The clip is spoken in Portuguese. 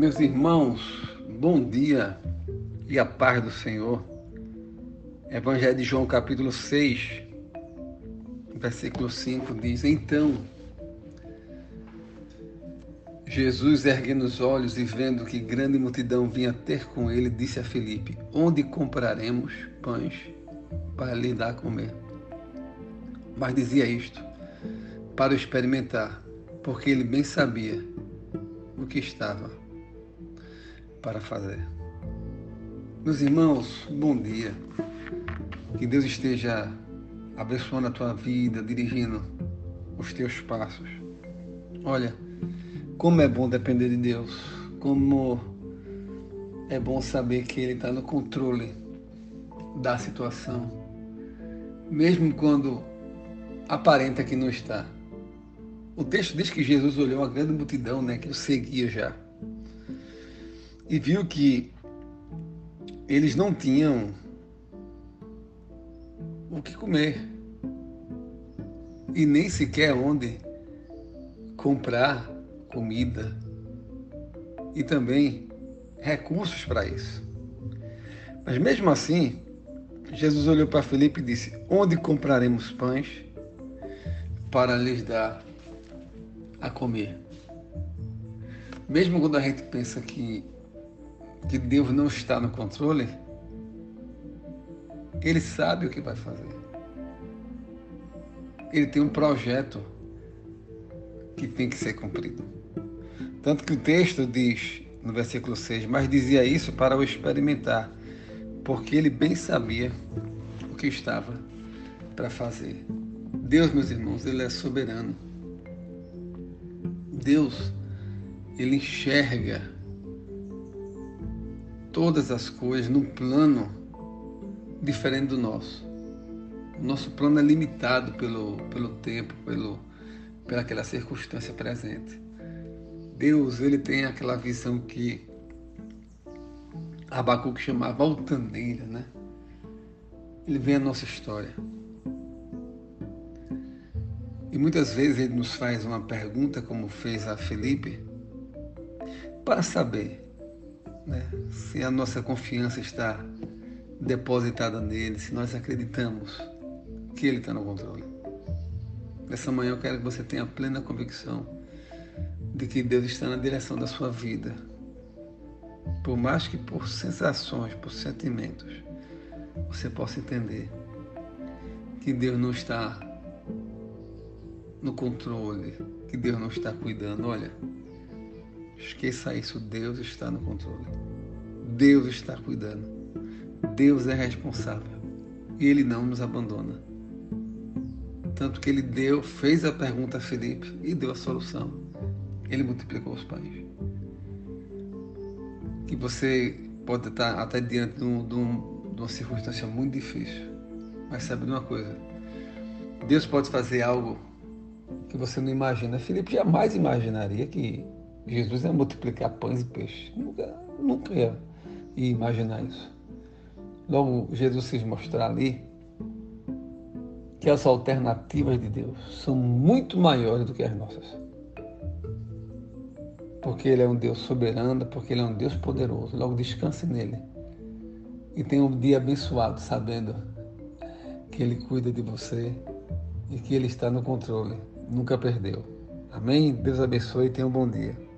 Meus irmãos, bom dia e a paz do Senhor. Evangelho de João, capítulo 6, versículo 5 diz: Então, Jesus, erguendo os olhos e vendo que grande multidão vinha ter com ele, disse a Felipe: Onde compraremos pães para lhe dar a comer? Mas dizia isto para experimentar, porque ele bem sabia o que estava para fazer. Meus irmãos, bom dia. Que Deus esteja abençoando a tua vida, dirigindo os teus passos. Olha, como é bom depender de Deus, como é bom saber que Ele está no controle da situação, mesmo quando aparenta que não está. O texto diz que Jesus olhou a grande multidão, né, que o seguia já e viu que eles não tinham o que comer e nem sequer onde comprar comida e também recursos para isso. Mas mesmo assim, Jesus olhou para Felipe e disse: Onde compraremos pães para lhes dar a comer? Mesmo quando a gente pensa que que Deus não está no controle, ele sabe o que vai fazer. Ele tem um projeto que tem que ser cumprido. Tanto que o texto diz, no versículo 6, mas dizia isso para o experimentar, porque ele bem sabia o que estava para fazer. Deus, meus irmãos, ele é soberano. Deus, ele enxerga todas as coisas num plano diferente do nosso. O nosso plano é limitado pelo, pelo tempo, pelo, pelaquela circunstância presente. Deus, ele tem aquela visão que Abacuque chamava altaneira, né? Ele vê a nossa história. E muitas vezes ele nos faz uma pergunta, como fez a Felipe, para saber né? se a nossa confiança está depositada nele, se nós acreditamos que ele está no controle. Nessa manhã eu quero que você tenha plena convicção de que Deus está na direção da sua vida. Por mais que por sensações, por sentimentos, você possa entender que Deus não está no controle, que Deus não está cuidando. Olha, Esqueça isso, Deus está no controle. Deus está cuidando. Deus é responsável. E Ele não nos abandona. Tanto que Ele deu, fez a pergunta a Felipe e deu a solução. Ele multiplicou os pães. Que você pode estar até diante de, um, de, um, de uma circunstância muito difícil. Mas sabe de uma coisa? Deus pode fazer algo que você não imagina. Felipe jamais imaginaria que Jesus ia multiplicar pães e peixes. Nunca, nunca ia, imaginar isso. Logo, Jesus quis mostrar ali que as alternativas de Deus são muito maiores do que as nossas. Porque Ele é um Deus soberano, porque Ele é um Deus poderoso. Logo, descanse nele. E tenha um dia abençoado, sabendo que Ele cuida de você e que Ele está no controle. Nunca perdeu. Amém? Deus abençoe e tenha um bom dia.